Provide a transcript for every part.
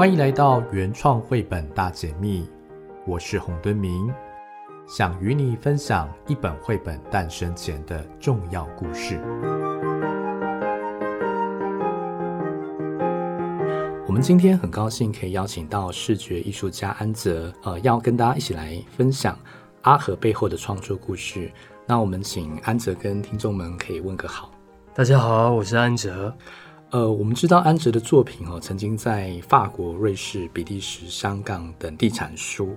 欢迎来到原创绘本大解密，我是洪敦明，想与你分享一本绘本诞生前的重要故事。我们今天很高兴可以邀请到视觉艺术家安泽，呃，要跟大家一起来分享阿和背后的创作故事。那我们请安泽跟听众们可以问个好。大家好，我是安泽。呃，我们知道安哲的作品哦，曾经在法国、瑞士、比利时、香港等地产书，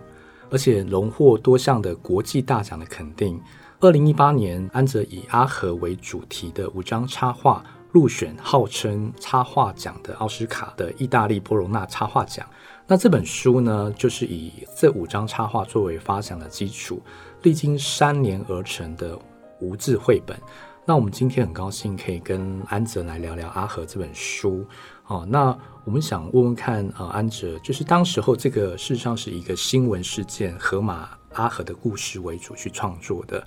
而且荣获多项的国际大奖的肯定。二零一八年，安哲以阿和为主题的五张插画入选号称插画奖的奥斯卡的意大利波隆纳插画奖。那这本书呢，就是以这五张插画作为发想的基础，历经三年而成的无字绘本。那我们今天很高兴可以跟安泽来聊聊阿和这本书。哦，那我们想问问看，呃，安泽，就是当时候这个事实上是一个新闻事件，河马阿和的故事为主去创作的。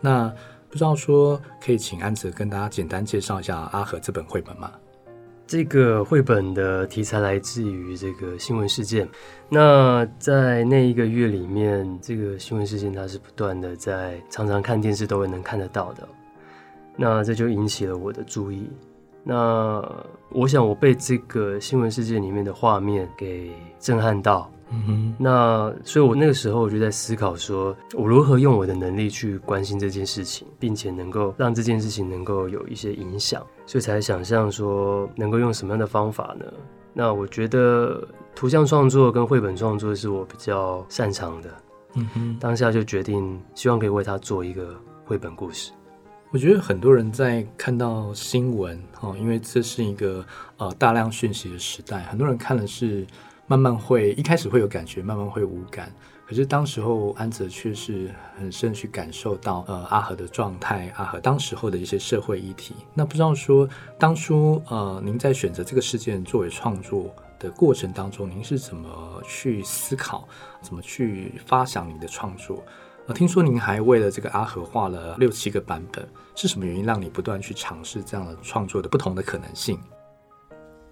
那不知道说可以请安泽跟大家简单介绍一下阿和这本绘本吗？这个绘本的题材来自于这个新闻事件。那在那一个月里面，这个新闻事件它是不断的在，常常看电视都会能看得到的。那这就引起了我的注意。那我想我被这个新闻事件里面的画面给震撼到。嗯哼。那所以，我那个时候我就在思考，说我如何用我的能力去关心这件事情，并且能够让这件事情能够有一些影响。所以才想象说，能够用什么样的方法呢？那我觉得图像创作跟绘本创作是我比较擅长的。嗯哼。当下就决定，希望可以为他做一个绘本故事。我觉得很多人在看到新闻，哦，因为这是一个呃大量讯息的时代，很多人看的是慢慢会一开始会有感觉，慢慢会无感。可是当时候安泽却是很深去感受到呃阿和的状态，阿和当时候的一些社会议题。那不知道说当初呃您在选择这个事件作为创作的过程当中，您是怎么去思考，怎么去发想你的创作？我听说您还为了这个阿和画了六七个版本，是什么原因让你不断去尝试这样的创作的不同的可能性？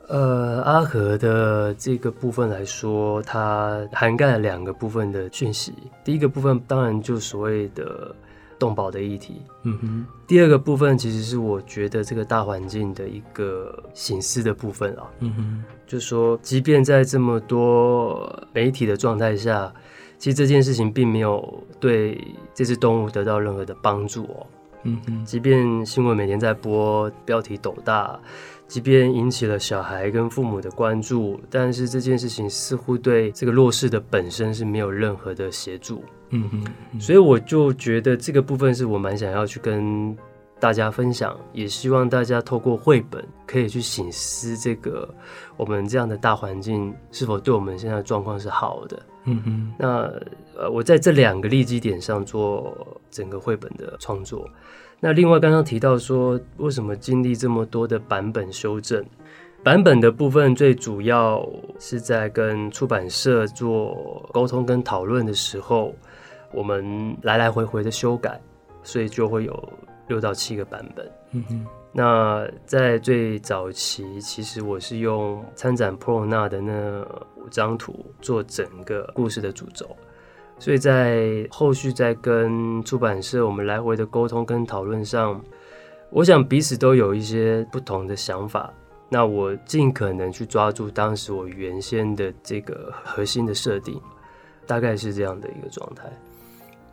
呃，阿和的这个部分来说，它涵盖了两个部分的讯息。第一个部分当然就所谓的动保的议题，嗯哼。第二个部分其实是我觉得这个大环境的一个省思的部分啊，嗯哼。就说，即便在这么多媒体的状态下。其实这件事情并没有对这只动物得到任何的帮助哦。嗯嗯，即便新闻每天在播，标题斗大，即便引起了小孩跟父母的关注，但是这件事情似乎对这个弱势的本身是没有任何的协助。嗯哼，所以我就觉得这个部分是我蛮想要去跟大家分享，也希望大家透过绘本可以去醒思这个我们这样的大环境是否对我们现在的状况是好的。嗯哼，那呃，我在这两个立基点上做整个绘本的创作。那另外刚刚提到说，为什么经历这么多的版本修正？版本的部分最主要是在跟出版社做沟通跟讨论的时候，我们来来回回的修改，所以就会有六到七个版本。嗯哼。那在最早期，其实我是用参展 Pro 那的那五张图做整个故事的主轴，所以在后续在跟出版社我们来回的沟通跟讨论上，我想彼此都有一些不同的想法。那我尽可能去抓住当时我原先的这个核心的设定，大概是这样的一个状态。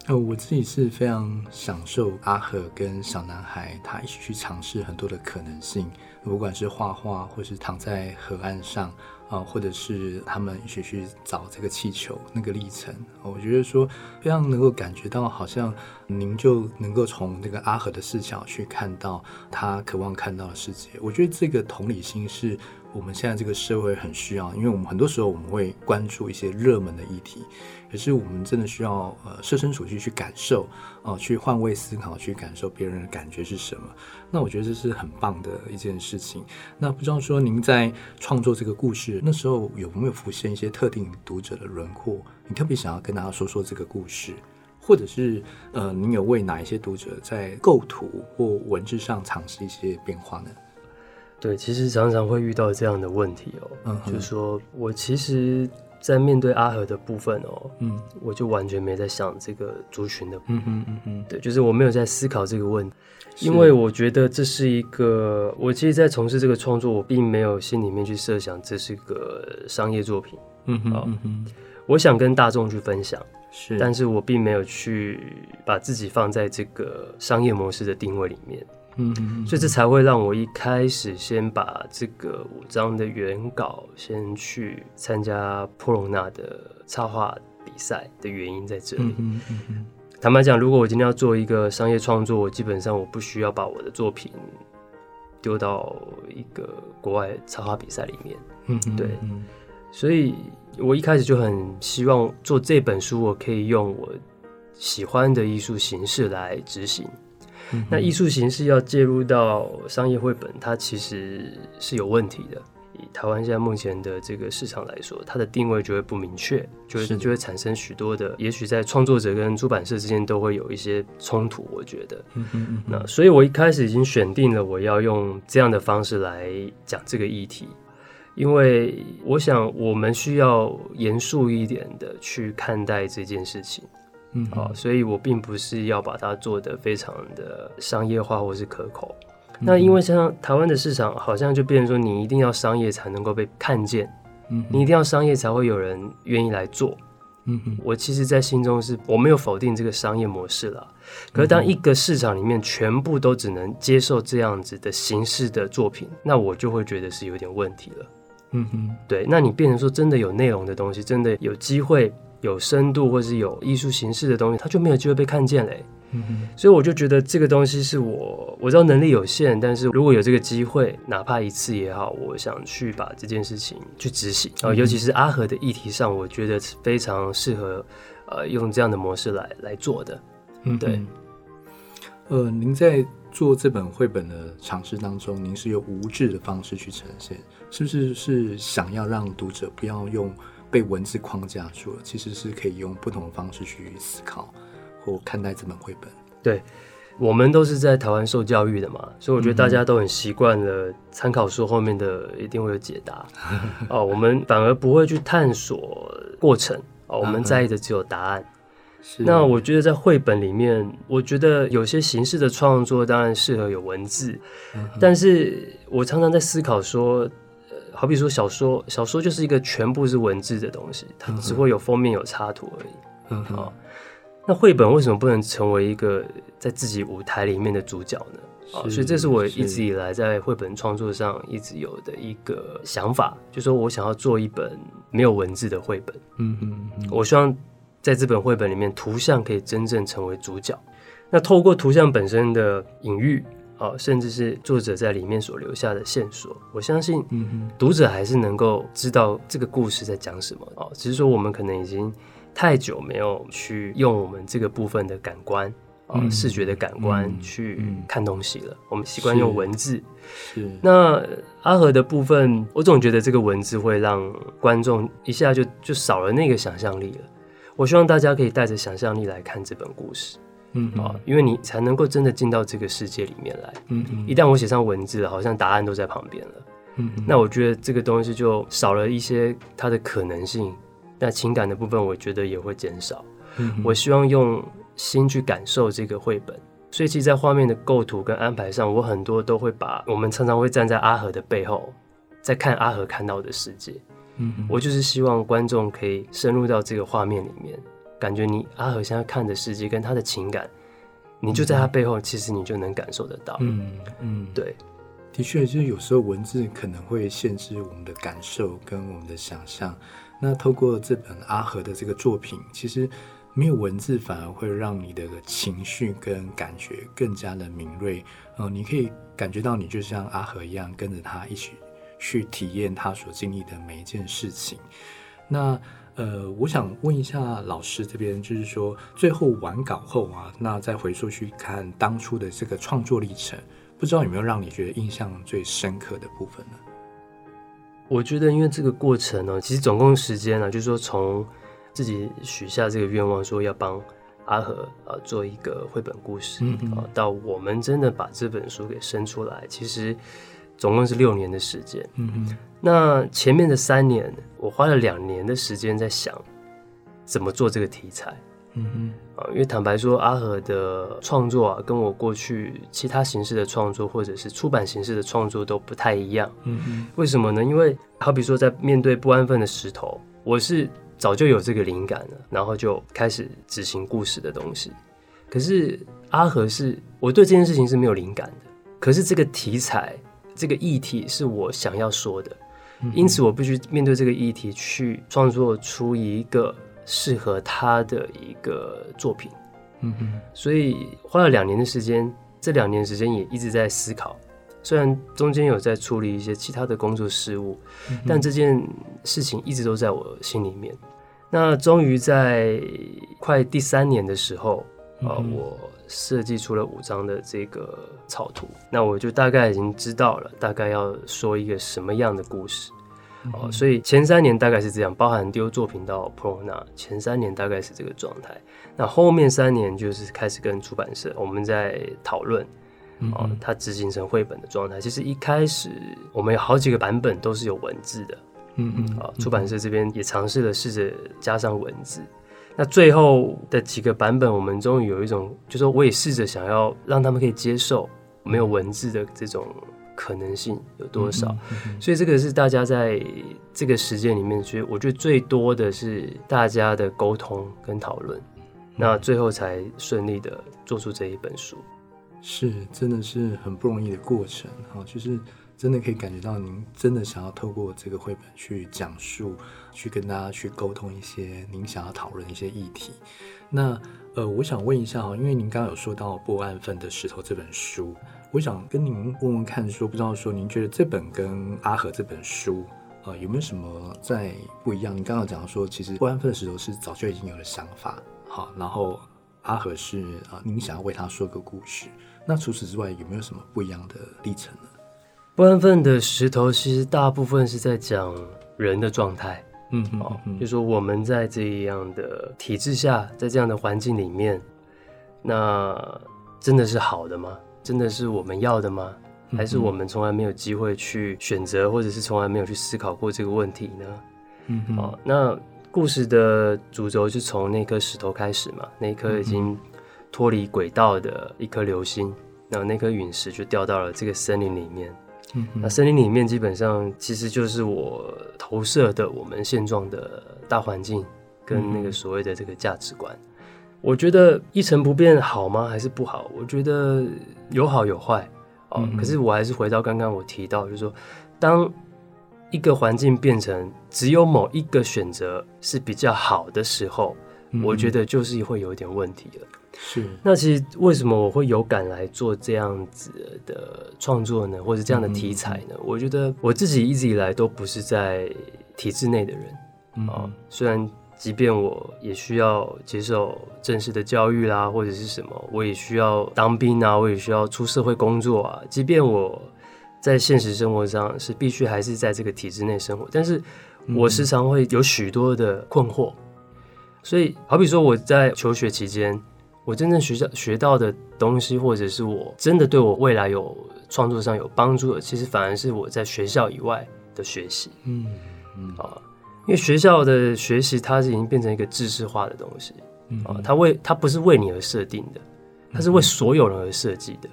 呃，我自己是非常享受阿和跟小男孩他一起去尝试很多的可能性，不管是画画，或是躺在河岸上。啊，或者是他们一起去找这个气球那个历程，我觉得说非常能够感觉到，好像您就能够从这个阿和的视角去看到他渴望看到的世界。我觉得这个同理心是我们现在这个社会很需要，因为我们很多时候我们会关注一些热门的议题，可是我们真的需要呃设身处地去感受，哦、呃，去换位思考，去感受别人的感觉是什么。那我觉得这是很棒的一件事情。那不知道说您在创作这个故事那时候有没有浮现一些特定读者的轮廓？你特别想要跟大家说说这个故事，或者是呃，您有为哪一些读者在构图或文字上尝试一些变化呢？对，其实常常会遇到这样的问题哦，嗯，就是说我其实。在面对阿和的部分哦，嗯，我就完全没在想这个族群的部分，嗯嗯嗯嗯，对，就是我没有在思考这个问题，因为我觉得这是一个，我其实，在从事这个创作，我并没有心里面去设想这是个商业作品，嗯哼嗯哼，我想跟大众去分享，是，但是我并没有去把自己放在这个商业模式的定位里面。嗯，所以这才会让我一开始先把这个五张的原稿先去参加波隆纳的插画比赛的原因在这里。嗯嗯，坦白讲，如果我今天要做一个商业创作，我基本上我不需要把我的作品丢到一个国外插画比赛里面。嗯，对。所以我一开始就很希望做这本书，我可以用我喜欢的艺术形式来执行。那艺术形式要介入到商业绘本，它其实是有问题的。以台湾现在目前的这个市场来说，它的定位就会不明确，就会就会产生许多的，也许在创作者跟出版社之间都会有一些冲突。我觉得，嗯嗯嗯。那所以我一开始已经选定了我要用这样的方式来讲这个议题，因为我想我们需要严肃一点的去看待这件事情。嗯，好，所以我并不是要把它做得非常的商业化或是可口。嗯、那因为像台湾的市场，好像就变成说，你一定要商业才能够被看见，嗯，你一定要商业才会有人愿意来做。嗯哼，我其实，在心中是我没有否定这个商业模式了。可是，当一个市场里面全部都只能接受这样子的形式的作品，那我就会觉得是有点问题了。嗯哼，对，那你变成说真的有内容的东西，真的有机会。有深度或是有艺术形式的东西，它就没有机会被看见嘞。嗯哼，所以我就觉得这个东西是我我知道能力有限，但是如果有这个机会，哪怕一次也好，我想去把这件事情去执行。尤其是阿和的议题上，我觉得非常适合呃用这样的模式来来做的。嗯，对。呃，您在做这本绘本的尝试当中，您是用无字的方式去呈现，是不是是想要让读者不要用？被文字框架住了，其实是可以用不同的方式去思考或看待这本绘本。对，我们都是在台湾受教育的嘛，所以我觉得大家都很习惯了参考书后面的一定会有解答 哦，我们反而不会去探索过程哦，我们在意的只有答案。是那我觉得在绘本里面，我觉得有些形式的创作当然适合有文字，嗯、但是我常常在思考说。好比说小说，小说就是一个全部是文字的东西，它只会有封面有插图而已。嗯好，哦，那绘本为什么不能成为一个在自己舞台里面的主角呢？啊、哦，所以这是我一直以来在绘本创作上一直有的一个想法，就是说我想要做一本没有文字的绘本。嗯嗯嗯，我希望在这本绘本里面，图像可以真正成为主角。那透过图像本身的隐喻。哦，甚至是作者在里面所留下的线索，我相信，读者还是能够知道这个故事在讲什么。哦，只是说我们可能已经太久没有去用我们这个部分的感官，啊，视觉的感官去看东西了。我们习惯用文字。是。那阿和的部分，我总觉得这个文字会让观众一下就就少了那个想象力了。我希望大家可以带着想象力来看这本故事。嗯啊，因为你才能够真的进到这个世界里面来。嗯嗯，一旦我写上文字了，好像答案都在旁边了。嗯，那我觉得这个东西就少了一些它的可能性。那情感的部分，我觉得也会减少。嗯，我希望用心去感受这个绘本。所以，其实，在画面的构图跟安排上，我很多都会把我们常常会站在阿和的背后，在看阿和看到的世界。嗯，我就是希望观众可以深入到这个画面里面。感觉你阿和现在看的世界跟他的情感，你就在他背后，其实你就能感受得到。嗯嗯，对，的确，就是有时候文字可能会限制我们的感受跟我们的想象。那透过这本阿和的这个作品，其实没有文字，反而会让你的情绪跟感觉更加的敏锐。嗯、呃，你可以感觉到你就像阿和一样，跟着他一起去体验他所经历的每一件事情。那。呃，我想问一下老师这边，就是说最后完稿后啊，那再回溯去看当初的这个创作历程，不知道有没有让你觉得印象最深刻的部分呢？我觉得，因为这个过程呢，其实总共时间呢，就是说从自己许下这个愿望，说要帮阿和啊做一个绘本故事，嗯嗯，到我们真的把这本书给生出来，其实。总共是六年的时间。嗯哼，那前面的三年，我花了两年的时间在想怎么做这个题材。嗯哼，啊，因为坦白说，阿和的创作啊，跟我过去其他形式的创作或者是出版形式的创作都不太一样。嗯哼，为什么呢？因为好比说，在面对不安分的石头，我是早就有这个灵感了，然后就开始执行故事的东西。可是阿和是我对这件事情是没有灵感的，可是这个题材、这个议题是我想要说的，因此我必须面对这个议题去创作出一个。适合他的一个作品，嗯哼，所以花了两年的时间，这两年时间也一直在思考。虽然中间有在处理一些其他的工作事务，嗯、但这件事情一直都在我心里面。那终于在快第三年的时候，啊、嗯呃，我设计出了五张的这个草图，那我就大概已经知道了，大概要说一个什么样的故事。哦，所以前三年大概是这样，包含丢作品到 Pro，前三年大概是这个状态。那后面三年就是开始跟出版社我们在讨论，哦，它执行成绘本的状态。其实一开始我们有好几个版本都是有文字的，嗯嗯，啊，出版社这边也尝试了试着加上文字。那最后的几个版本，我们终于有一种，就是说我也试着想要让他们可以接受没有文字的这种。可能性有多少？所以这个是大家在这个时间里面，觉得我觉得最多的是大家的沟通跟讨论，嗯、那最后才顺利的做出这一本书。是，真的是很不容易的过程哈，就是真的可以感觉到您真的想要透过这个绘本去讲述，去跟大家去沟通一些您想要讨论的一些议题。那呃，我想问一下哈，因为您刚刚有说到《不安分的石头》这本书。我想跟您问问看，说不知道说您觉得这本跟阿和这本书，呃，有没有什么在不一样？您刚刚讲说，其实不安分的石头是早就已经有了想法，好，然后阿和是啊，您想要为他说个故事。那除此之外，有没有什么不一样的历程呢？不安分的石头其实大部分是在讲人的状态，嗯嗯，好，就是说我们在这样的体制下，在这样的环境里面，那真的是好的吗？真的是我们要的吗？还是我们从来没有机会去选择，或者是从来没有去思考过这个问题呢？嗯哼，好，那故事的主轴就从那颗石头开始嘛，那颗已经脱离轨道的一颗流星，然后那颗陨石就掉到了这个森林里面。嗯，那森林里面基本上其实就是我投射的我们现状的大环境跟那个所谓的这个价值观。我觉得一成不变好吗？还是不好？我觉得有好有坏哦。嗯、可是我还是回到刚刚我提到，就是说，当一个环境变成只有某一个选择是比较好的时候，嗯、我觉得就是会有一点问题了。是。那其实为什么我会有感来做这样子的创作呢？或者这样的题材呢？嗯、我觉得我自己一直以来都不是在体制内的人啊、哦，虽然。即便我也需要接受正式的教育啦，或者是什么，我也需要当兵啊，我也需要出社会工作啊。即便我在现实生活上是必须还是在这个体制内生活，但是我时常会有许多的困惑。所以，好比说我在求学期间，我真正学校学到的东西，或者是我真的对我未来有创作上有帮助的，其实反而是我在学校以外的学习。嗯嗯啊。因为学校的学习，它是已经变成一个知识化的东西，嗯，啊，它为它不是为你而设定的，它是为所有人而设计的。嗯、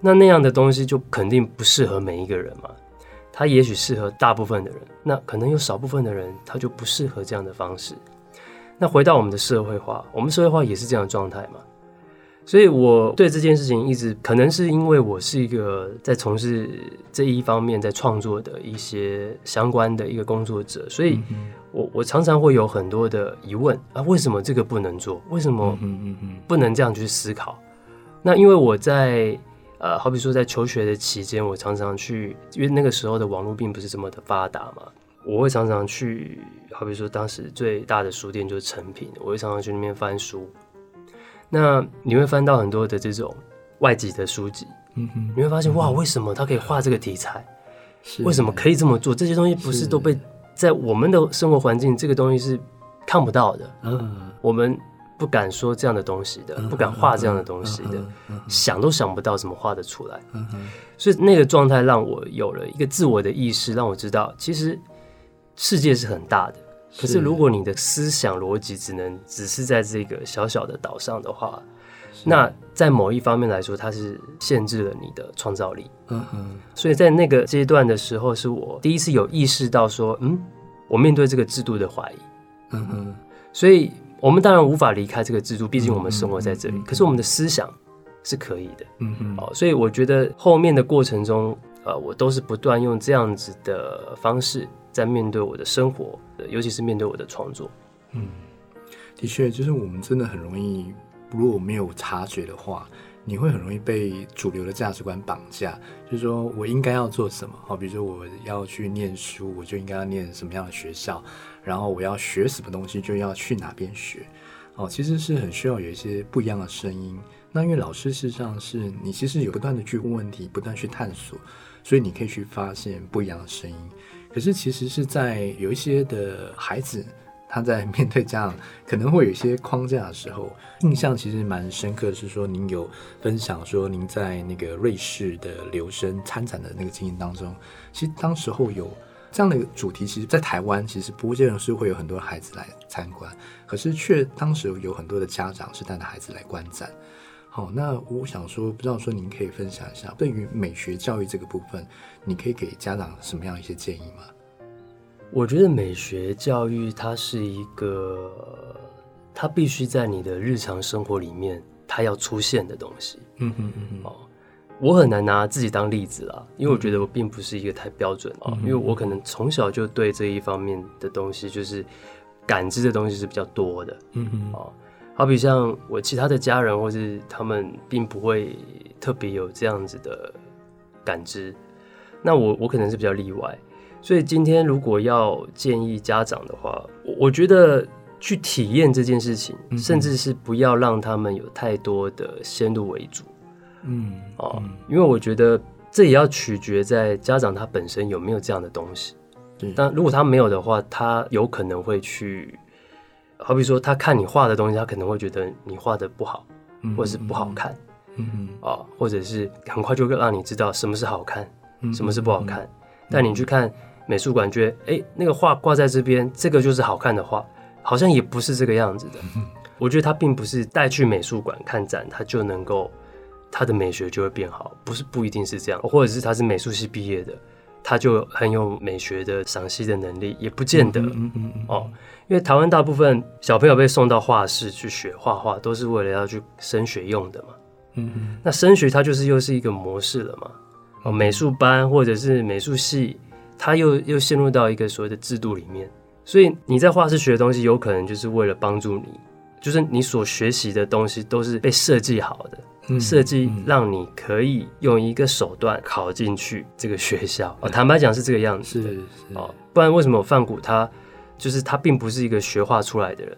那那样的东西就肯定不适合每一个人嘛。它也许适合大部分的人，那可能有少部分的人他就不适合这样的方式。那回到我们的社会化，我们社会化也是这样的状态嘛。所以我对这件事情一直可能是因为我是一个在从事这一方面在创作的一些相关的一个工作者，所以我我常常会有很多的疑问啊，为什么这个不能做？为什么不能这样去思考？那因为我在呃，好比说在求学的期间，我常常去，因为那个时候的网络并不是这么的发达嘛，我会常常去，好比说当时最大的书店就是成品，我会常常去那边翻书。那你会翻到很多的这种外籍的书籍，嗯哼，你会发现、嗯、哇，为什么他可以画这个题材？是为什么可以这么做？这些东西不是都被在我们的生活环境，这个东西是看不到的。嗯，我们不敢说这样的东西的，不敢画这样的东西的，想都想不到怎么画得出来。所以那个状态让我有了一个自我的意识，让我知道其实世界是很大的。可是如果你的思想逻辑只能只是在这个小小的岛上的话，那在某一方面来说，它是限制了你的创造力。嗯哼。所以在那个阶段的时候，是我第一次有意识到说，嗯，我面对这个制度的怀疑。嗯哼。所以。我们当然无法离开这个制度，毕竟我们生活在这里。可是我们的思想是可以的，嗯嗯。哦，所以我觉得后面的过程中，呃，我都是不断用这样子的方式在面对我的生活，尤其是面对我的创作。嗯，的确，就是我们真的很容易，如果没有察觉的话，你会很容易被主流的价值观绑架。就是说我应该要做什么？好，比如说我要去念书，我就应该要念什么样的学校。然后我要学什么东西，就要去哪边学，哦，其实是很需要有一些不一样的声音。那因为老师事实上是你其实有不断的去问问题，不断去探索，所以你可以去发现不一样的声音。可是其实是在有一些的孩子，他在面对家长可能会有一些框架的时候，印象其实蛮深刻的是说，您有分享说您在那个瑞士的留声参展的那个经验当中，其实当时候有。这样的一个主题，其实，在台湾其实不见得是会有很多孩子来参观，可是却当时有很多的家长是带着孩子来观展。好，那我想说，不知道说您可以分享一下，对于美学教育这个部分，你可以给家长什么样一些建议吗？我觉得美学教育它是一个，它必须在你的日常生活里面，它要出现的东西。嗯嗯嗯嗯。哦。我很难拿自己当例子啦，因为我觉得我并不是一个太标准啊，嗯、因为我可能从小就对这一方面的东西，就是感知的东西是比较多的。嗯嗯，啊，好比像我其他的家人或是他们，并不会特别有这样子的感知，那我我可能是比较例外。所以今天如果要建议家长的话，我觉得去体验这件事情，甚至是不要让他们有太多的先入为主。嗯哦，因为我觉得这也要取决在家长他本身有没有这样的东西。对，但如果他没有的话，他有可能会去，好比说他看你画的东西，他可能会觉得你画的不好，或者是不好看。嗯嗯，啊，或者是很快就会让你知道什么是好看，什么是不好看。但你去看美术馆，觉得哎，那个画挂在这边，这个就是好看的画，好像也不是这个样子的。我觉得他并不是带去美术馆看展，他就能够。他的美学就会变好，不是不一定是这样，或者是他是美术系毕业的，他就很有美学的赏析的能力，也不见得。嗯嗯哦，因为台湾大部分小朋友被送到画室去学画画，都是为了要去升学用的嘛。嗯嗯，那升学它就是又是一个模式了嘛。哦，美术班或者是美术系，它又又陷入到一个所谓的制度里面，所以你在画室学的东西，有可能就是为了帮助你，就是你所学习的东西都是被设计好的。设计让你可以用一个手段考进去这个学校。哦，坦白讲是这个样子。是是哦，不然为什么范谷他就是他并不是一个学画出来的人，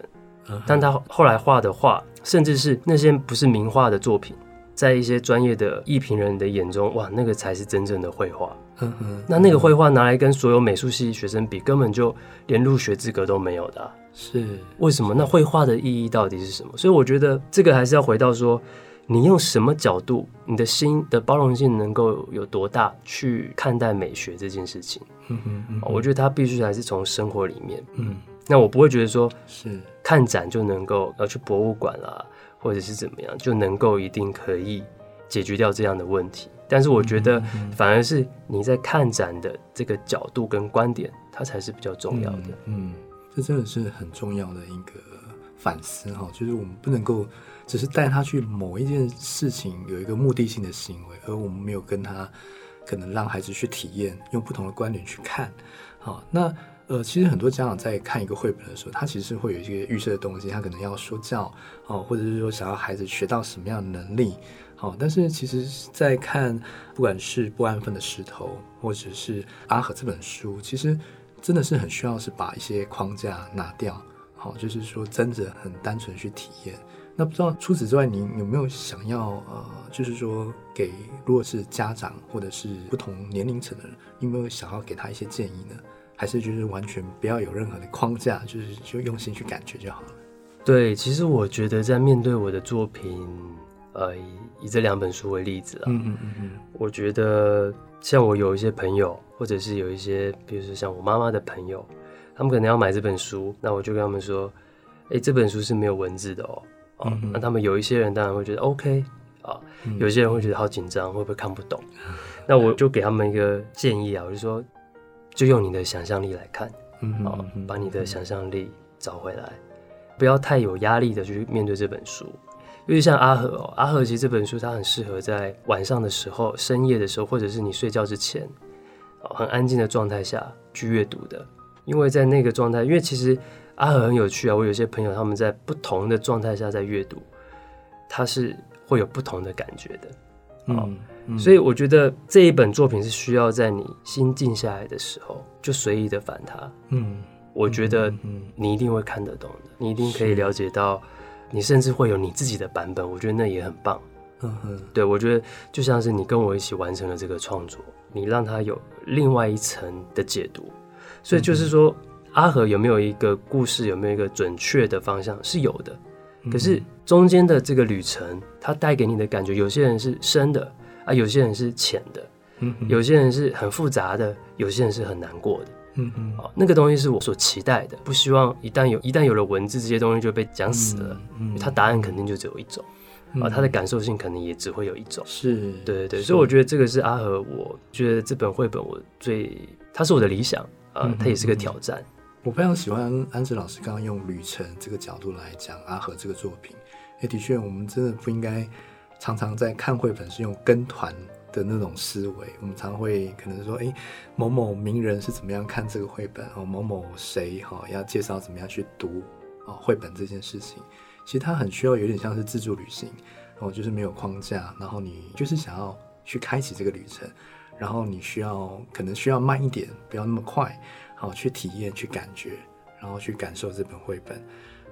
但他后来画的画，甚至是那些不是名画的作品，在一些专业的艺评人的眼中，哇，那个才是真正的绘画。嗯哼，那那个绘画拿来跟所有美术系学生比，根本就连入学资格都没有的啊。是为什么？那绘画的意义到底是什么？所以我觉得这个还是要回到说。你用什么角度，你的心的包容性能够有多大去看待美学这件事情？嗯嗯嗯，我觉得它必须还是从生活里面。嗯，那我不会觉得说是看展就能够要去博物馆啦，或者是怎么样就能够一定可以解决掉这样的问题。但是我觉得反而是你在看展的这个角度跟观点，它才是比较重要的。嗯，这真的是很重要的一个反思哈，就是我们不能够。只是带他去某一件事情，有一个目的性的行为，而我们没有跟他可能让孩子去体验，用不同的观点去看。好，那呃，其实很多家长在看一个绘本的时候，他其实会有一些预设的东西，他可能要说教哦，或者是说想要孩子学到什么样的能力。好，但是其实，在看不管是不安分的石头，或者是阿和这本书，其实真的是很需要是把一些框架拿掉。好，就是说真的很单纯去体验。那不知道除此之外，您有没有想要呃，就是说给如果是家长或者是不同年龄层的人，有没有想要给他一些建议呢？还是就是完全不要有任何的框架，就是就用心去感觉就好了？对，其实我觉得在面对我的作品，呃，以这两本书为例子啊，嗯嗯嗯嗯，我觉得像我有一些朋友，或者是有一些，比如说像我妈妈的朋友，他们可能要买这本书，那我就跟他们说，哎，这本书是没有文字的哦，啊、嗯嗯，那他们有一些人当然会觉得 OK 啊，有些人会觉得好紧张，会不会看不懂？嗯、那我就给他们一个建议啊，我就说，就用你的想象力来看，嗯嗯，啊，把你的想象力找回来。不要太有压力的去面对这本书，因为像阿和哦，阿和其实这本书它很适合在晚上的时候、深夜的时候，或者是你睡觉之前，很安静的状态下去阅读的。因为在那个状态，因为其实阿和很有趣啊，我有些朋友他们在不同的状态下在阅读，他是会有不同的感觉的。嗯，嗯，所以我觉得这一本作品是需要在你心静下来的时候，就随意的翻它。嗯。我觉得你一定会看得懂的，你一定可以了解到，你甚至会有你自己的版本。我觉得那也很棒。嗯哼，对，我觉得就像是你跟我一起完成了这个创作，你让他有另外一层的解读。所以就是说，阿和有没有一个故事，有没有一个准确的方向是有的。可是中间的这个旅程，它带给你的感觉，有些人是深的啊，有些人是浅的，嗯，有些人是很复杂的，有些人是很难过的。嗯嗯，哦，那个东西是我所期待的，不希望一旦有一旦有了文字，这些东西就被讲死了。嗯，他答案肯定就只有一种，啊、嗯，他的感受性可能也只会有一种。是，对对对，所以我觉得这个是阿和，我觉得这本绘本我最，它是我的理想啊，它也是个挑战。我非常喜欢安哲老师刚刚用旅程这个角度来讲阿和这个作品。哎，的确，我们真的不应该常常在看绘本是用跟团的那种思维，我们常会可能说，哎，某某名人是怎么样看这个绘本哦，某某谁哈要介绍怎么样去读哦绘本这件事情，其实它很需要有点像是自助旅行哦，就是没有框架，然后你就是想要去开启这个旅程，然后你需要可能需要慢一点，不要那么快，好去体验去感觉，然后去感受这本绘本。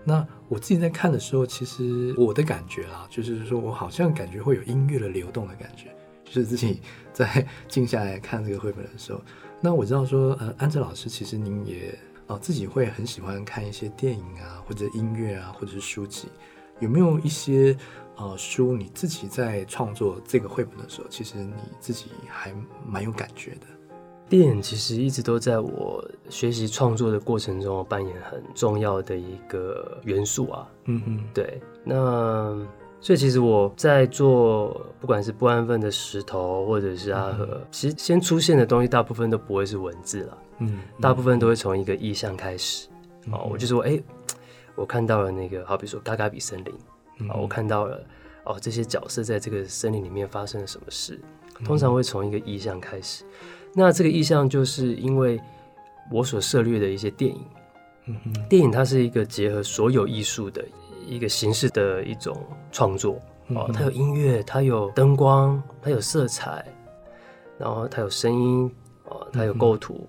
那我自己在看的时候，其实我的感觉啦，就是说我好像感觉会有音乐的流动的感觉。就是自己在静下来看这个绘本的时候，那我知道说，呃，安哲老师其实您也哦、自己会很喜欢看一些电影啊，或者音乐啊，或者是书籍，有没有一些呃书你自己在创作这个绘本的时候，其实你自己还蛮有感觉的？电影其实一直都在我学习创作的过程中扮演很重要的一个元素啊。嗯嗯，对，那。所以其实我在做，不管是不安分的石头，或者是阿和，嗯、其实先出现的东西大部分都不会是文字了，嗯，大部分都会从一个意象开始。嗯、哦，我就说，哎、欸，我看到了那个，好比说嘎嘎比森林，嗯、哦，我看到了，哦，这些角色在这个森林里面发生了什么事，通常会从一个意象开始。嗯、那这个意象就是因为我所涉猎的一些电影，嗯哼，电影它是一个结合所有艺术的。一个形式的一种创作哦，它有音乐，它有灯光，它有色彩，然后它有声音哦，它有构图，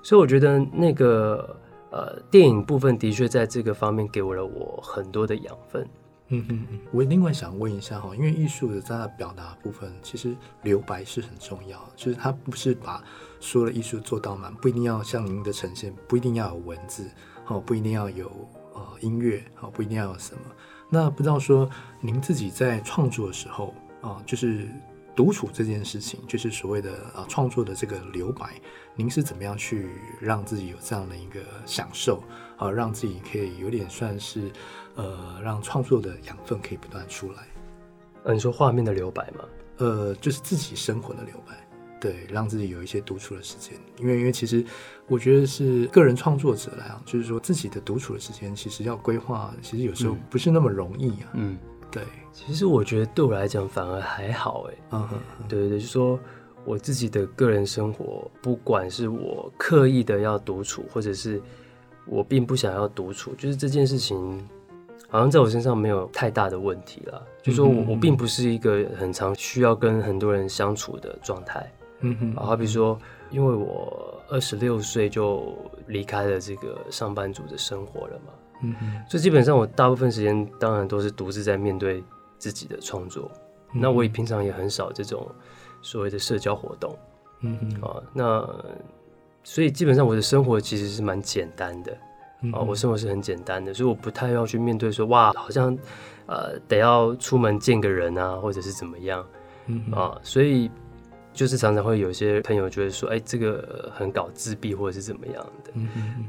所以我觉得那个呃电影部分的确在这个方面给我了我很多的养分。嗯嗯嗯，我另外想问一下哈，因为艺术的在它表达部分，其实留白是很重要，就是它不是把所有的艺术做到满，不一定要像您的呈现，不一定要有文字哦，不一定要有。呃，音乐哦，不一定要有什么。那不知道说，您自己在创作的时候啊，就是独处这件事情，就是所谓的啊创作的这个留白，您是怎么样去让自己有这样的一个享受啊，让自己可以有点算是呃，让创作的养分可以不断出来。呃，你说画面的留白吗？呃，就是自己生活的留白。对，让自己有一些独处的时间，因为因为其实我觉得是个人创作者来讲，就是说自己的独处的时间，其实要规划，其实有时候不是那么容易啊。嗯，对。其实我觉得对我来讲反而还好哎。嗯嗯。对对对，就是说我自己的个人生活，不管是我刻意的要独处，或者是我并不想要独处，就是这件事情好像在我身上没有太大的问题了。就是说我我并不是一个很常需要跟很多人相处的状态。嗯哼，好比说，因为我二十六岁就离开了这个上班族的生活了嘛，嗯哼，所以基本上我大部分时间当然都是独自在面对自己的创作，嗯，那我也平常也很少这种所谓的社交活动，嗯哼，啊，那所以基本上我的生活其实是蛮简单的，嗯、啊，我生活是很简单的，所以我不太要去面对说哇，好像呃得要出门见个人啊，或者是怎么样，嗯啊，所以。就是常常会有些朋友觉得说，哎，这个很搞自闭或者是怎么样的，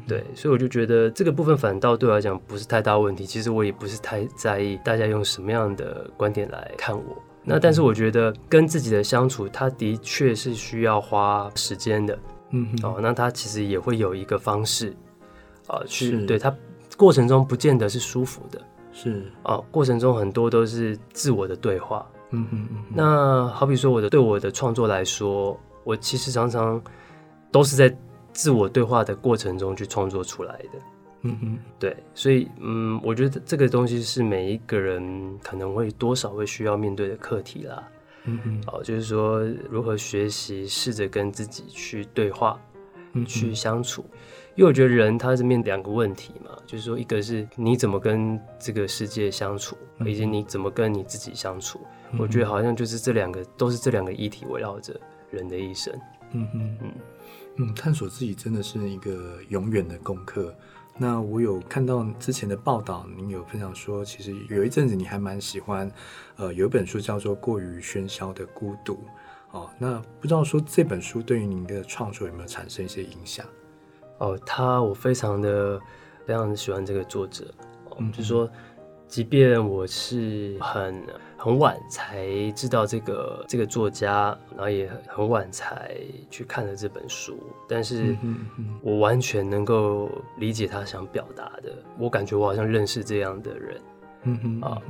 对，所以我就觉得这个部分反倒对我来讲不是太大问题。其实我也不是太在意大家用什么样的观点来看我。那但是我觉得跟自己的相处，他的确是需要花时间的，嗯哦，那他其实也会有一个方式啊，去对他过程中不见得是舒服的，是啊，过程中很多都是自我的对话。嗯嗯嗯，那好比说我的对我的创作来说，我其实常常都是在自我对话的过程中去创作出来的。嗯嗯，对，所以嗯，我觉得这个东西是每一个人可能会多少会需要面对的课题啦。嗯嗯，哦，就是说如何学习试着跟自己去对话，嗯，去相处。因为我觉得人他是面两个问题嘛，就是说一个是你怎么跟这个世界相处，以及你怎么跟你自己相处。我觉得好像就是这两个都是这两个议题围绕着人的一生。嗯嗯嗯嗯，探索自己真的是一个永远的功课。那我有看到之前的报道，您有分享说，其实有一阵子你还蛮喜欢，呃，有一本书叫做《过于喧嚣的孤独》。哦，那不知道说这本书对于您的创作有没有产生一些影响？哦，他我非常的非常的喜欢这个作者，哦、嗯，就是说，即便我是很很晚才知道这个这个作家，然后也很晚才去看了这本书，但是我完全能够理解他想表达的，我感觉我好像认识这样的人，嗯哼啊，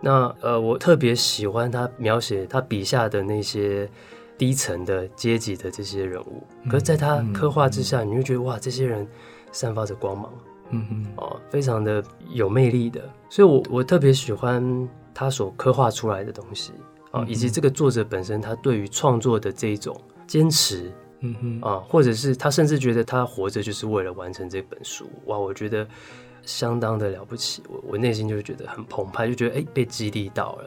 那呃，我特别喜欢他描写他笔下的那些。低层的阶级的这些人物，可是在他刻画之下，你会觉得哇，这些人散发着光芒，嗯嗯，哦，非常的有魅力的。所以我，我我特别喜欢他所刻画出来的东西。啊，以及这个作者本身他对于创作的这种坚持，嗯嗯，啊，或者是他甚至觉得他活着就是为了完成这本书，哇，我觉得相当的了不起，我我内心就觉得很澎湃，就觉得哎，被激励到了。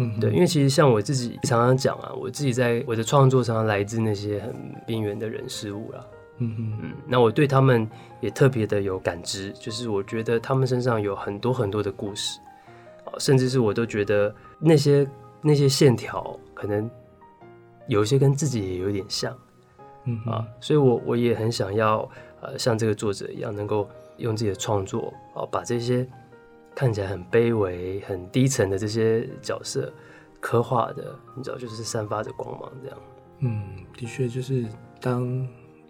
嗯，对，因为其实像我自己常常讲啊，我自己在我的创作常常来自那些很边缘的人事物啦。嗯嗯，那我对他们也特别的有感知，就是我觉得他们身上有很多很多的故事，甚至是我都觉得那些那些线条可能有一些跟自己也有点像。嗯啊，所以我我也很想要呃像这个作者一样，能够用自己的创作啊把这些。看起来很卑微、很低层的这些角色，刻画的，你知道，就是散发着光芒这样。嗯，的确，就是当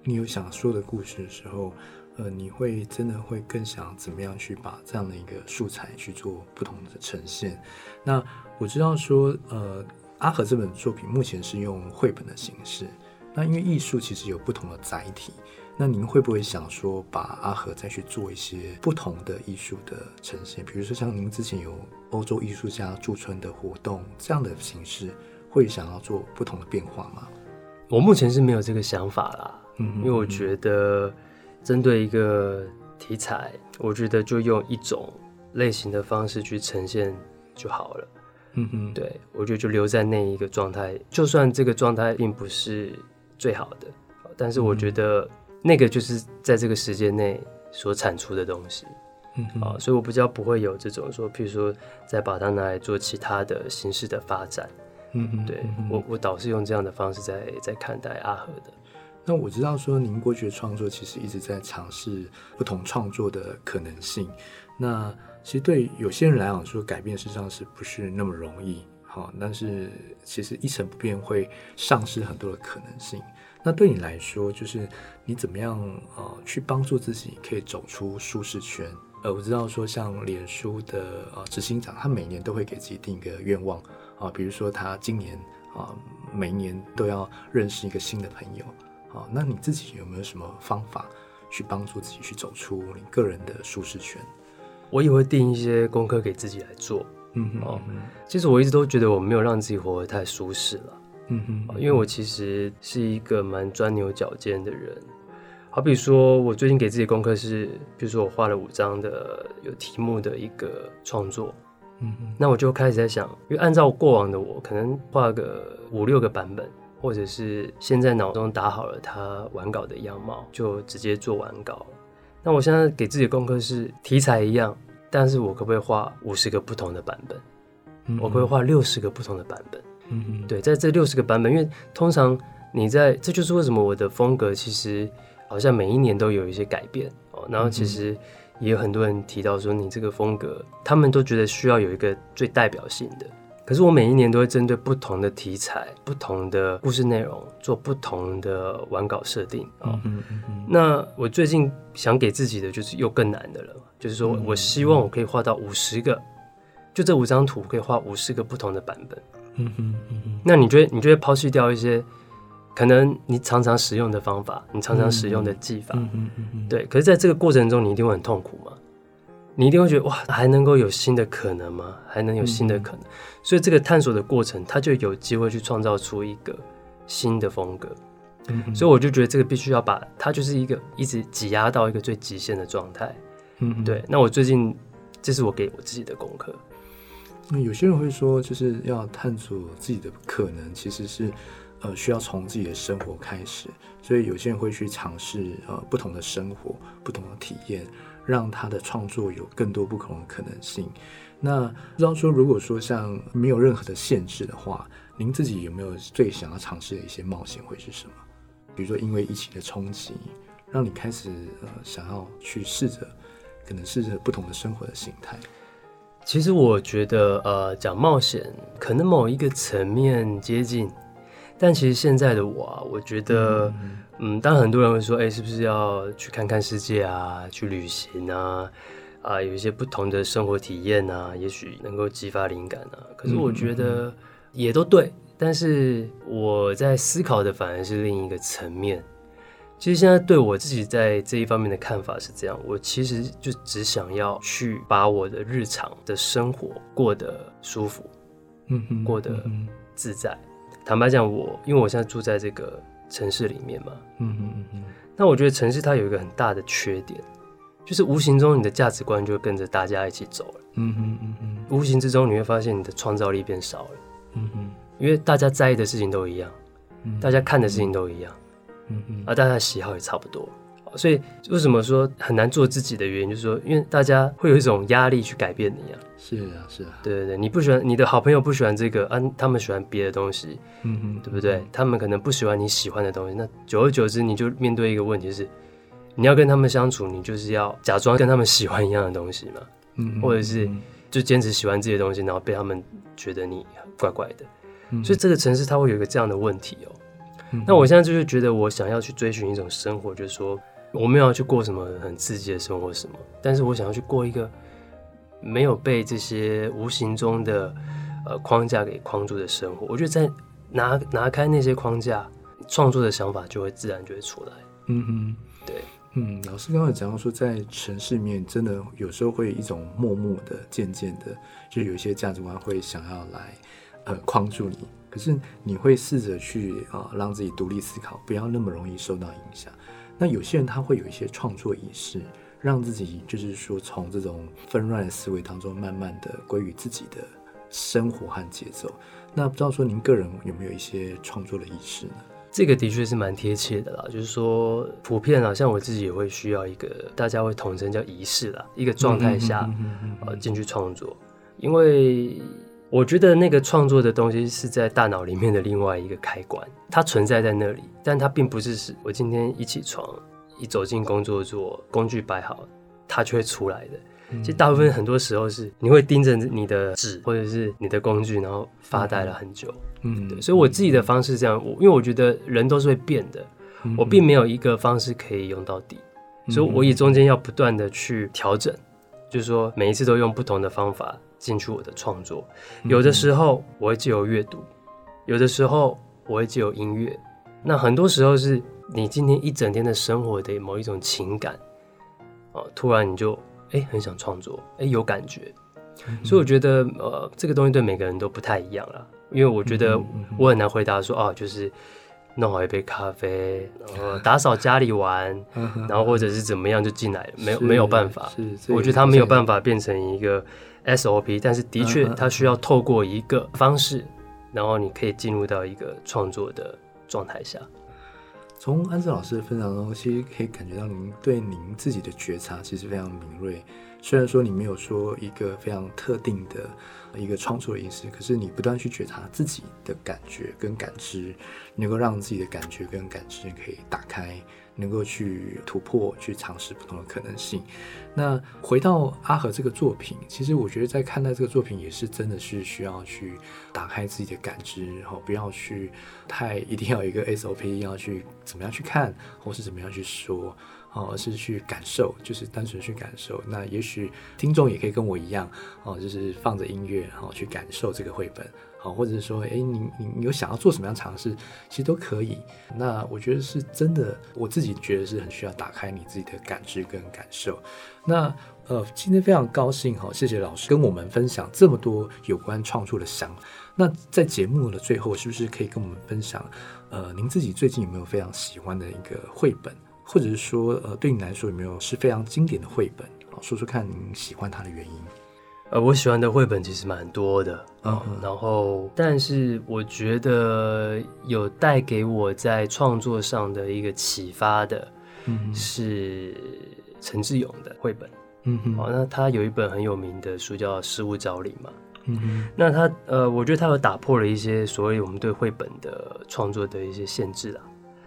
你有想说的故事的时候，呃，你会真的会更想怎么样去把这样的一个素材去做不同的呈现。那我知道说，呃，阿和这本作品目前是用绘本的形式。那因为艺术其实有不同的载体。那您会不会想说，把阿和再去做一些不同的艺术的呈现？比如说像您之前有欧洲艺术家驻村的活动这样的形式，会想要做不同的变化吗？我目前是没有这个想法啦，嗯，因为我觉得针对一个题材，我觉得就用一种类型的方式去呈现就好了。嗯嗯，对，我觉得就留在那一个状态，就算这个状态并不是最好的，但是我觉得。那个就是在这个时间内所产出的东西，嗯啊，所以我不知道不会有这种说，譬如说再把它拿来做其他的形式的发展，嗯嗯，对我我倒是用这样的方式在在看待阿和的。那我知道说您过去的创作其实一直在尝试不同创作的可能性，那其实对有些人来讲说改变事实际上是不是那么容易？好，但是其实一成不变会丧失很多的可能性。那对你来说，就是你怎么样呃去帮助自己可以走出舒适圈？呃，我知道说像脸书的呃执行长，他每年都会给自己定一个愿望啊，比如说他今年啊每年都要认识一个新的朋友啊。那你自己有没有什么方法去帮助自己去走出你个人的舒适圈？我也会定一些功课给自己来做。嗯哼哦，其实我一直都觉得我没有让自己活得太舒适了。嗯哼，因为我其实是一个蛮钻牛角尖的人，好比说，我最近给自己功课是，比如说我画了五张的有题目的一个创作，嗯哼，那我就开始在想，因为按照过往的我，可能画个五六个版本，或者是现在脑中打好了它完稿的样貌，就直接做完稿。那我现在给自己的功课是题材一样，但是我可不可以画五十个不同的版本？嗯、我可不可以画六十个不同的版本？嗯嗯，对，在这六十个版本，因为通常你在，这就是为什么我的风格其实好像每一年都有一些改变哦。然后其实也有很多人提到说，你这个风格，他们都觉得需要有一个最代表性的。可是我每一年都会针对不同的题材、不同的故事内容做不同的完稿设定啊。嗯嗯嗯嗯，那我最近想给自己的就是又更难的了，就是说我希望我可以画到五十个，就这五张图可以画五十个不同的版本。嗯嗯嗯，那你觉得你就会抛弃掉一些可能你常常使用的方法，你常常使用的技法。嗯嗯嗯，对。可是在这个过程中，你一定会很痛苦嘛？你一定会觉得哇，还能够有新的可能吗？还能有新的可能？嗯、所以这个探索的过程，它就有机会去创造出一个新的风格。嗯、所以我就觉得这个必须要把它就是一个一直挤压到一个最极限的状态。对。那我最近这是我给我自己的功课。那有些人会说，就是要探索自己的可能，其实是呃需要从自己的生活开始。所以有些人会去尝试呃不同的生活，不同的体验。让他的创作有更多不同的可能性。那不知道说，如果说像没有任何的限制的话，您自己有没有最想要尝试的一些冒险会是什么？比如说，因为疫情的冲击，让你开始呃想要去试着，可能试着不同的生活的形态。其实我觉得，呃，讲冒险可能某一个层面接近。但其实现在的我啊，我觉得，嗯，嗯，当然很多人会说，哎，是不是要去看看世界啊，去旅行啊，啊，有一些不同的生活体验啊，也许能够激发灵感啊。可是我觉得也都对，但是我在思考的反而是另一个层面。其实现在对我自己在这一方面的看法是这样，我其实就只想要去把我的日常的生活过得舒服，嗯哼，过得自在。坦白讲，我因为我现在住在这个城市里面嘛，嗯嗯嗯嗯，那我觉得城市它有一个很大的缺点，就是无形中你的价值观就跟着大家一起走了，嗯嗯嗯嗯，无形之中你会发现你的创造力变少了，嗯嗯，因为大家在意的事情都一样，大家看的事情都一样，嗯嗯，嗯，啊大家的喜好也差不多。所以为什么说很难做自己的原因，就是说，因为大家会有一种压力去改变你啊。是啊，是啊。对对对，你不喜欢你的好朋友不喜欢这个啊，他们喜欢别的东西，嗯嗯，对不对？他们可能不喜欢你喜欢的东西，那久而久之，你就面对一个问题是，你要跟他们相处，你就是要假装跟他们喜欢一样的东西嘛，嗯，或者是就坚持喜欢自己的东西，然后被他们觉得你怪怪的。所以这个城市它会有一个这样的问题哦。那我现在就是觉得，我想要去追寻一种生活，就是说。我没有要去过什么很刺激的生活什么，但是我想要去过一个没有被这些无形中的呃框架给框住的生活。我觉得在拿拿开那些框架，创作的想法就会自然就会出来。嗯哼，对，嗯，老师刚刚有讲到说，在城市里面真的有时候会一种默默的、渐渐的，就有一些价值观会想要来呃框住你，可是你会试着去啊、呃、让自己独立思考，不要那么容易受到影响。那有些人他会有一些创作仪式，让自己就是说从这种纷乱的思维当中，慢慢的归于自己的生活和节奏。那不知道说您个人有没有一些创作的仪式呢？这个的确是蛮贴切的啦，就是说普遍啊，像我自己也会需要一个大家会统称叫仪式啦，一个状态下呃进去创作，因为。我觉得那个创作的东西是在大脑里面的另外一个开关，它存在在那里，但它并不是是我今天一起床，一走进工作桌，工具摆好，它就会出来的。其实大部分很多时候是你会盯着你的纸或者是你的工具，然后发呆了很久。嗯，对。所以我自己的方式是这样，我因为我觉得人都是会变的，我并没有一个方式可以用到底，所以我也中间要不断的去调整，就是说每一次都用不同的方法。进去我的创作，有的时候我会借由阅读，有的时候我会借由音乐。那很多时候是你今天一整天的生活的某一种情感，哦，突然你就哎、欸、很想创作，哎、欸、有感觉。所以我觉得呃这个东西对每个人都不太一样了，因为我觉得我很难回答说哦、啊、就是弄好一杯咖啡，然后 打扫家里玩，然后或者是怎么样就进来了，没有没有办法。我觉得他没有办法变成一个。SOP，但是的确，它需要透过一个方式，然后你可以进入到一个创作的状态下。从安泽老师的分享中，其实可以感觉到您对您自己的觉察其实非常敏锐。虽然说你没有说一个非常特定的一个创作的意识，可是你不断去觉察自己的感觉跟感知，能够让自己的感觉跟感知可以打开。能够去突破，去尝试不同的可能性。那回到阿和这个作品，其实我觉得在看待这个作品也是真的是需要去打开自己的感知，然后不要去太一定要有一个 SOP 要去怎么样去看，或是怎么样去说，哦，而是去感受，就是单纯去感受。那也许听众也可以跟我一样，哦，就是放着音乐，然后去感受这个绘本。好，或者是说，哎，你你你有想要做什么样尝试，其实都可以。那我觉得是真的，我自己觉得是很需要打开你自己的感知跟感受。那呃，今天非常高兴哈，谢谢老师跟我们分享这么多有关创作的想法。那在节目的最后，是不是可以跟我们分享，呃，您自己最近有没有非常喜欢的一个绘本，或者是说，呃，对你来说有没有是非常经典的绘本？好，说说看您喜欢它的原因。呃，我喜欢的绘本其实蛮多的，嗯、uh -huh.，然后，但是我觉得有带给我在创作上的一个启发的，嗯，是陈志勇的绘本，嗯哼，好，那他有一本很有名的书叫《失物招领》嘛，嗯哼，那他，呃，我觉得他有打破了一些所谓我们对绘本的创作的一些限制啦，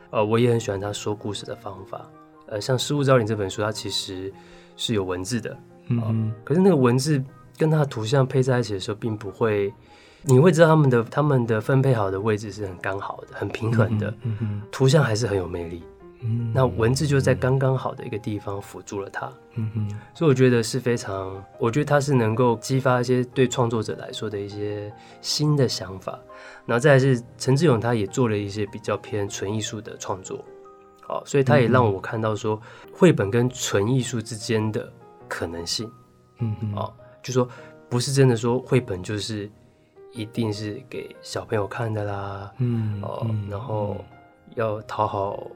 呃，我也很喜欢他说故事的方法，呃，像《失物招领》这本书，它其实是有文字的，嗯哼，可是那个文字。跟它的图像配在一起的时候，并不会，你会知道他们的他们的分配好的位置是很刚好的，很平衡的。嗯嗯，图像还是很有魅力。嗯，那文字就在刚刚好的一个地方辅助了它。嗯哼，所以我觉得是非常，我觉得它是能够激发一些对创作者来说的一些新的想法。然后再来是陈志勇，他也做了一些比较偏纯艺术的创作。好，所以他也让我看到说，绘本跟纯艺术之间的可能性。嗯嗯，好。就说不是真的说绘本就是一定是给小朋友看的啦，嗯哦、嗯，然后要讨好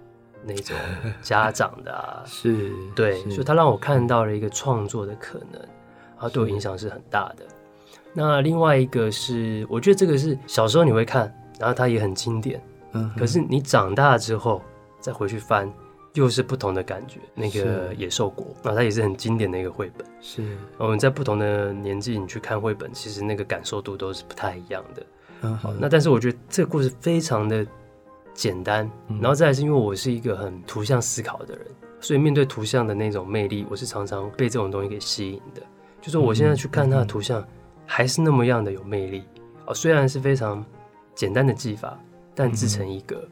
那种家长的啊，是对，所以他让我看到了一个创作的可能，然后对我影响是很大的。那另外一个是，我觉得这个是小时候你会看，然后它也很经典，嗯，可是你长大之后再回去翻。又是不同的感觉，那个野兽国那，它也是很经典的一个绘本。是，我们在不同的年纪，你去看绘本，其实那个感受度都是不太一样的。嗯，好，那但是我觉得这个故事非常的简单，嗯，然后再来是因为我是一个很图像思考的人，所以面对图像的那种魅力，我是常常被这种东西给吸引的。就是我现在去看它的图像，还是那么样的有魅力。哦，虽然是非常简单的技法，但自成一格。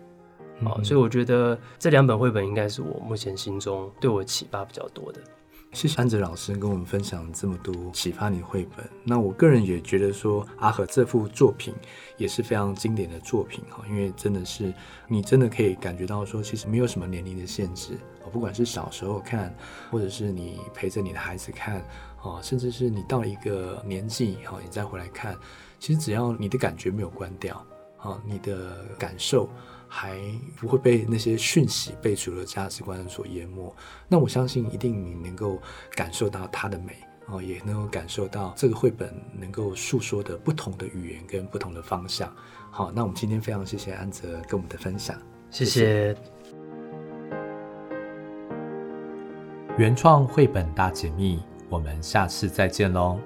好，所以我觉得这两本绘本应该是我目前心中对我启发比较多的。谢谢安泽老师跟我们分享这么多启发你的绘本。那我个人也觉得说，阿和这幅作品也是非常经典的作品哈，因为真的是你真的可以感觉到说，其实没有什么年龄的限制。不管是小时候看，或者是你陪着你的孩子看，哦，甚至是你到了一个年纪哈，你再回来看，其实只要你的感觉没有关掉，啊，你的感受。还不会被那些讯息、被主流价值观所淹没。那我相信，一定你能够感受到它的美哦，也能够感受到这个绘本能够诉说的不同的语言跟不同的方向。好，那我们今天非常谢谢安泽跟我们的分享，谢谢。原创绘本大解密，我们下次再见喽。